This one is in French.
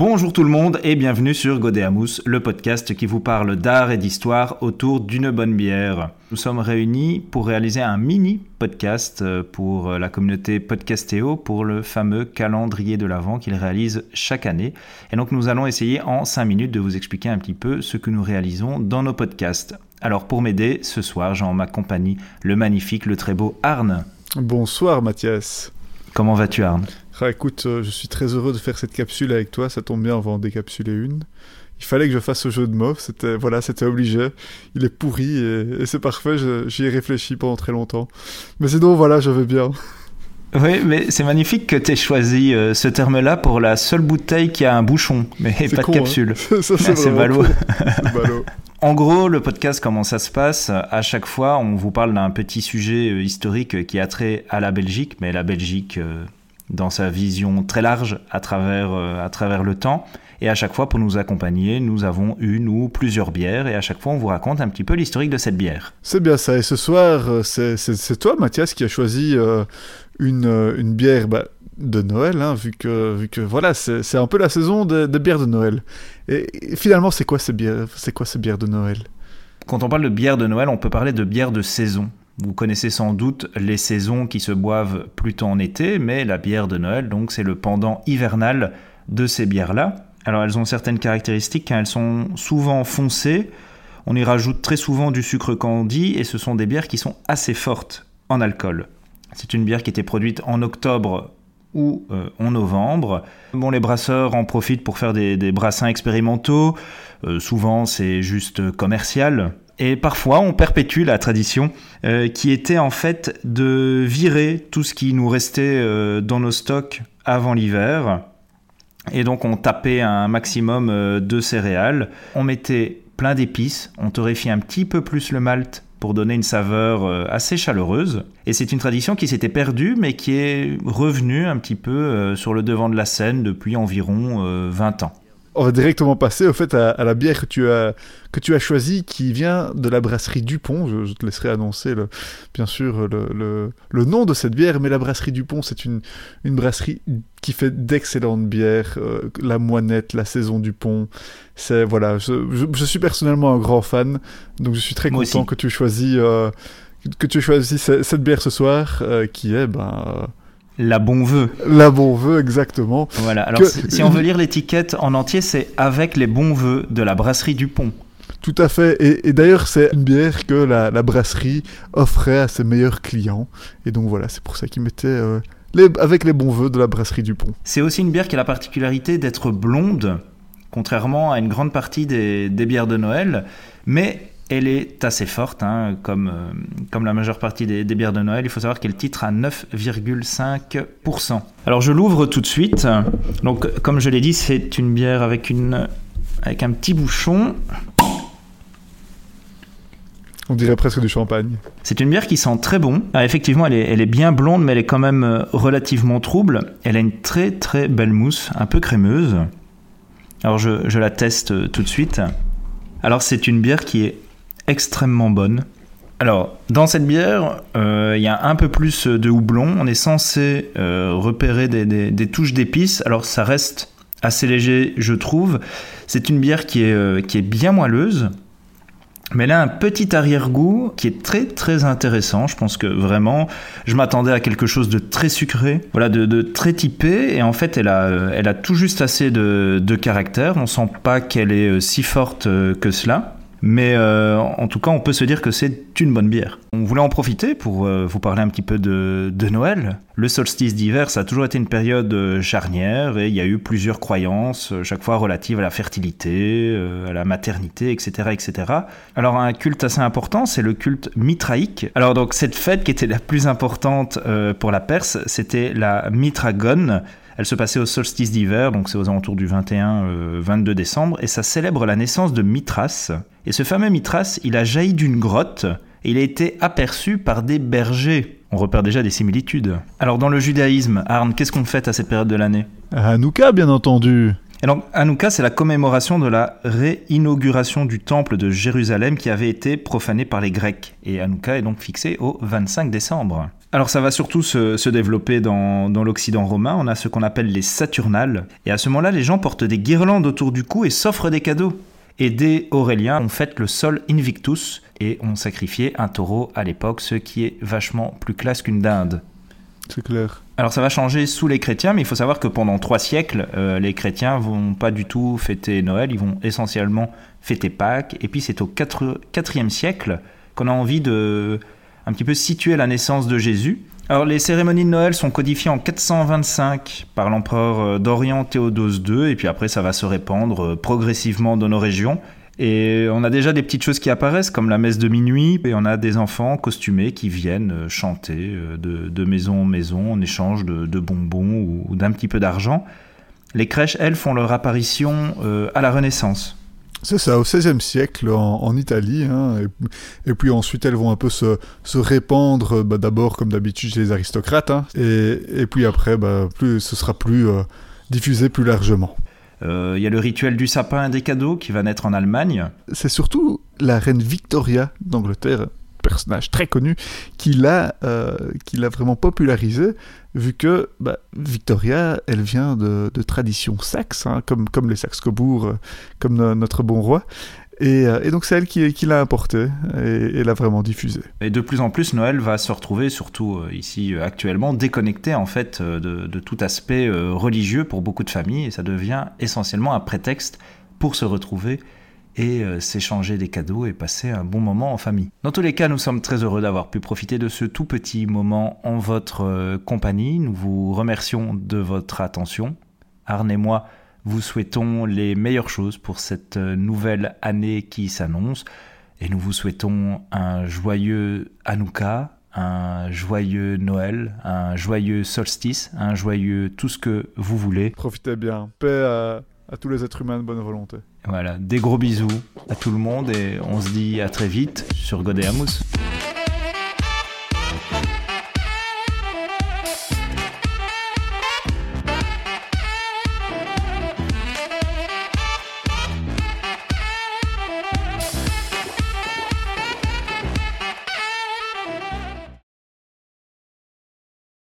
Bonjour tout le monde et bienvenue sur Godéamous, le podcast qui vous parle d'art et d'histoire autour d'une bonne bière. Nous sommes réunis pour réaliser un mini podcast euh, pour la communauté Podcastéo pour le fameux calendrier de l'Avent qu'ils réalisent chaque année. Et donc nous allons essayer en 5 minutes de vous expliquer un petit peu ce que nous réalisons dans nos podcasts. Alors pour m'aider, ce soir, j'ai en ma compagnie le magnifique, le très beau Arne. Bonsoir Mathias. Comment vas-tu Arne? Ah, écoute, euh, je suis très heureux de faire cette capsule avec toi. Ça tombe bien, on va en décapsuler une. Il fallait que je fasse ce jeu de mots. C'était voilà, c'était obligé. Il est pourri et, c'est parfait. J'y ai réfléchi pendant très longtemps. Mais sinon, voilà, je vais bien. Oui, mais c'est magnifique que tu aies choisi euh, ce terme-là pour la seule bouteille qui a un bouchon, mais pas de hein. capsule. c'est ballot. En gros, le podcast, comment ça se passe? À chaque fois, on vous parle d'un petit sujet euh, historique qui a trait à la Belgique, mais la Belgique dans sa vision très large à travers, euh, à travers le temps. Et à chaque fois, pour nous accompagner, nous avons une ou plusieurs bières. Et à chaque fois, on vous raconte un petit peu l'historique de cette bière. C'est bien ça. Et ce soir, euh, c'est toi, Mathias, qui a choisi euh, une, une bière bah, de Noël, hein, vu, que, vu que voilà, c'est un peu la saison des de bières de Noël. Et, finalement, c'est quoi ces bières, quoi ces bières de Noël? Quand on parle de bière de Noël, on peut parler de bière de saison. Vous connaissez sans doute les saisons qui se boivent plutôt en été, mais la bière de Noël, donc c'est le pendant hivernal de ces bières-là. Alors elles ont certaines caractéristiques, hein. elles sont souvent foncées, on y rajoute très souvent du sucre candi et ce sont des bières qui sont assez fortes en alcool. C'est une bière qui était produite en octobre ou euh, en novembre. Bon, les brasseurs en profitent pour faire des, brassins expérimentaux. Euh, souvent, c'est juste commercial. Et parfois, on perpétue la tradition euh, qui était en fait de virer tout ce qui nous restait euh, dans nos stocks avant l'hiver. Et donc, on tapait un maximum euh, de céréales. On mettait plein d'épices. On torréfiait un petit peu plus le malt pour donner une saveur assez chaleureuse. Et c'est une tradition qui s'était perdue, mais qui est revenue un petit peu sur le devant de la scène depuis environ 20 ans on va directement passer au fait à, la bière que tu as que tu as choisie, qui vient de la brasserie Dupont. Je, te laisserai annoncer, le, bien sûr, le, le, nom de cette bière, mais la brasserie Dupont, c'est une, une brasserie qui fait d'excellentes bières. Euh, la Moinette, la Saison Dupont. C'est voilà, je, je, suis personnellement un grand fan, donc je suis très content que tu aies choisi euh, que tu aies choisi cette, bière ce soir, euh, qui est ben la bon vœu. La bon vœu, exactement. Voilà. Alors, si on veut lire l'étiquette en entier, c'est avec les bons vœux de la brasserie du Pont. Tout à fait. Et, d'ailleurs, c'est une bière que la, brasserie offrait à ses meilleurs clients. Et donc voilà, c'est pour ça qu'ils mettaient euh, les, avec les bons vœux de la brasserie du Pont. C'est aussi une bière qui a la particularité d'être blonde, contrairement à une grande partie des, des bières de Noël. Mais elle est assez forte, hein, comme, euh, comme la majeure partie des, bières de Noël. Il faut savoir qu'elle titre à 9,5%. Alors je l'ouvre tout de suite. Donc comme je l'ai dit, c'est une bière avec, une, avec un petit bouchon. On dirait presque du champagne. C'est une bière qui sent très bon. Ah, effectivement, elle est, elle est, bien blonde, mais elle est quand même euh, relativement trouble. Elle a une très très belle mousse, un peu crémeuse. Alors je, je la teste euh, tout de suite. Alors c'est une bière qui est extrêmement bonne. Alors, dans cette bière, euh, il y a un peu plus de houblon. On est censé euh, repérer des, touches d'épices. Alors, ça reste assez léger, je trouve. C'est une bière qui est, euh, qui est bien moelleuse. Mais elle a un petit arrière-goût qui est très très intéressant. Je pense que vraiment, je m'attendais à quelque chose de très sucré, voilà, de, très typé. Et en fait, elle a, elle a tout juste assez de, de caractère. On sent pas qu'elle est si forte que cela. Mais euh, en tout cas, on peut se dire que c'est une bonne bière. On voulait en profiter pour euh, vous parler un petit peu de, Noël. Le solstice d'hiver, ça a toujours été une période euh, charnière et il y a eu plusieurs croyances, chaque fois relatives à la fertilité, à la maternité, etc., etc. Alors un culte assez important, c'est le culte mitraïque. Alors donc cette fête qui était la plus importante pour la Perse, c'était la Mitragone, elle se passait au solstice d'hiver, donc c'est aux alentours du 21-22 décembre, et ça célèbre la naissance de Mithras. Et ce fameux Mithras, il a jailli d'une grotte et il a été aperçu par des bergers. On repère déjà des similitudes. Alors dans le judaïsme, Arne, qu'est-ce qu'on fête à cette période de l'année? Hanouka, bien entendu. Et donc Hanouka, c'est la commémoration de la réinauguration du temple de Jérusalem qui avait été profané par les Grecs. Et Hanouka est donc fixé au 25 décembre. Alors ça va surtout se, développer dans, l'Occident romain. On a ce qu'on appelle les Saturnales. Et à ce moment-là, les gens portent des guirlandes autour du cou et s'offrent des cadeaux. Et dès Aurélien, on fête le sol Invictus et on sacrifiait un taureau à l'époque, ce qui est vachement plus classe qu'une dinde. C'est clair. Alors ça va changer sous les chrétiens, mais il faut savoir que pendant trois siècles, euh, les chrétiens vont pas du tout fêter Noël, ils vont essentiellement fêter Pâques. Et puis c'est au 4, 4e siècle qu'on a envie de un petit peu situer la naissance de Jésus. Alors les cérémonies de Noël sont codifiées en 425 par l'empereur euh, d'Orient Théodose II, et puis après ça va se répandre euh, progressivement dans nos régions. Et on a déjà des petites choses qui apparaissent, comme la messe de minuit, et on a des enfants costumés qui viennent euh, chanter de, maison en maison en échange de, bonbons ou, d'un petit peu d'argent. Les crèches, elles, font leur apparition à la Renaissance. C'est ça, au XVIe siècle en, Italie, hein, et, puis ensuite elles vont un peu se, répandre, bah, d'abord comme d'habitude chez les aristocrates, hein, et, puis après bah, plus, ce sera plus diffusé plus largement. Euh, il y a le rituel du sapin et des cadeaux qui va naître en Allemagne. C'est surtout la reine Victoria d'Angleterre, personnage très connu, qui l'a euh, vraiment popularisé, vu que bah, Victoria, elle vient de, de tradition saxe, hein, comme, comme les Saxe-Cobourg, euh, comme notre bon roi. Euh, et, donc c'est elle qui, l'a importé et, l'a vraiment diffusé. Et de plus en plus, Noël va se retrouver, surtout euh, ici euh, actuellement, déconnecté en fait de, tout aspect religieux pour beaucoup de familles et ça devient essentiellement un prétexte pour se retrouver et s'échanger des cadeaux et passer un bon moment en famille. Dans tous les cas, nous sommes très heureux d'avoir pu profiter de ce tout petit moment en votre compagnie. Nous vous remercions de votre attention. Arne et moi vous souhaitons les meilleures choses pour cette euh, nouvelle année qui s'annonce et nous vous souhaitons un joyeux Hanouka, un joyeux Noël, un joyeux solstice, un joyeux tout ce que vous voulez. Profitez bien. Paix à, tous les êtres humains de bonne volonté. Voilà, des gros bisous à tout le monde et on se dit à très vite sur Godéamus.